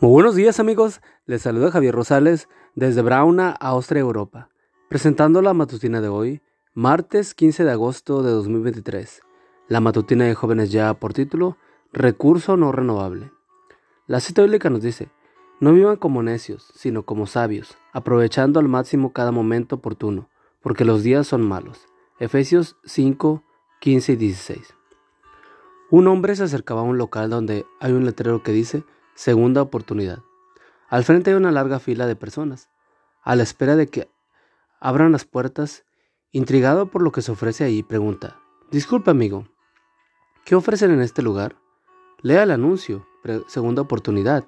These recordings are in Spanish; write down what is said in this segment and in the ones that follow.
Muy buenos días amigos, les saluda Javier Rosales desde Brauna, Austria, Europa, presentando la matutina de hoy, martes 15 de agosto de 2023. La matutina de jóvenes ya por título, Recurso no renovable. La cita bíblica nos dice, no vivan como necios, sino como sabios, aprovechando al máximo cada momento oportuno, porque los días son malos. Efesios 5, 15 y 16. Un hombre se acercaba a un local donde hay un letrero que dice, Segunda oportunidad. Al frente hay una larga fila de personas, a la espera de que abran las puertas. Intrigado por lo que se ofrece ahí, pregunta, Disculpe amigo, ¿qué ofrecen en este lugar? Lea el anuncio, segunda oportunidad.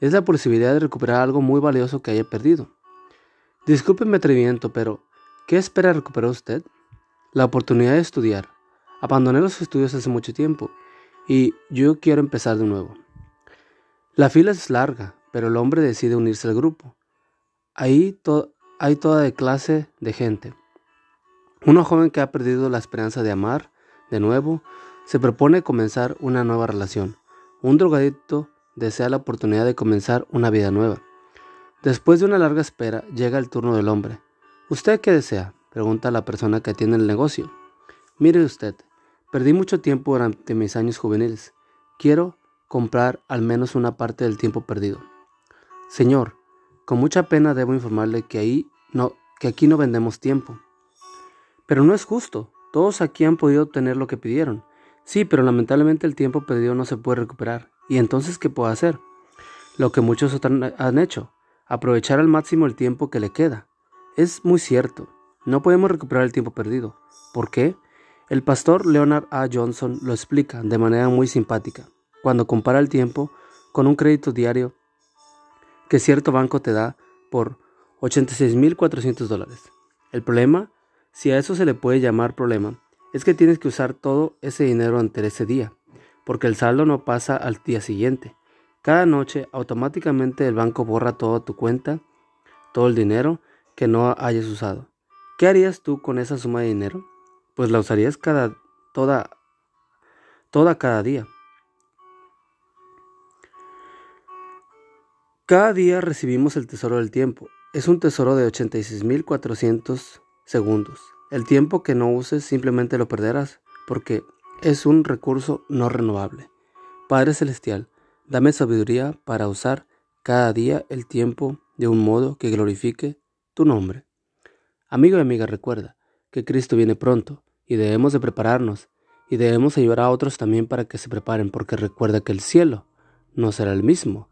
Es la posibilidad de recuperar algo muy valioso que haya perdido. Disculpe mi atrevimiento, pero ¿qué espera recuperar usted? La oportunidad de estudiar. Abandoné los estudios hace mucho tiempo y yo quiero empezar de nuevo. La fila es larga, pero el hombre decide unirse al grupo. Ahí hay toda clase de gente. Una joven que ha perdido la esperanza de amar de nuevo se propone comenzar una nueva relación. Un drogadicto desea la oportunidad de comenzar una vida nueva. Después de una larga espera llega el turno del hombre. ¿Usted qué desea? pregunta la persona que atiende el negocio. Mire usted, perdí mucho tiempo durante mis años juveniles. Quiero comprar al menos una parte del tiempo perdido. Señor, con mucha pena debo informarle que, ahí no, que aquí no vendemos tiempo. Pero no es justo. Todos aquí han podido obtener lo que pidieron. Sí, pero lamentablemente el tiempo perdido no se puede recuperar. ¿Y entonces qué puedo hacer? Lo que muchos han hecho, aprovechar al máximo el tiempo que le queda. Es muy cierto, no podemos recuperar el tiempo perdido. ¿Por qué? El pastor Leonard A. Johnson lo explica de manera muy simpática cuando compara el tiempo con un crédito diario que cierto banco te da por 86.400 dólares. El problema, si a eso se le puede llamar problema, es que tienes que usar todo ese dinero ante ese día, porque el saldo no pasa al día siguiente. Cada noche automáticamente el banco borra toda tu cuenta, todo el dinero que no hayas usado. ¿Qué harías tú con esa suma de dinero? Pues la usarías cada toda toda cada día. Cada día recibimos el tesoro del tiempo. Es un tesoro de 86.400 segundos. El tiempo que no uses simplemente lo perderás porque es un recurso no renovable. Padre Celestial, dame sabiduría para usar cada día el tiempo de un modo que glorifique tu nombre. Amigo y amiga, recuerda que Cristo viene pronto y debemos de prepararnos y debemos ayudar a otros también para que se preparen porque recuerda que el cielo no será el mismo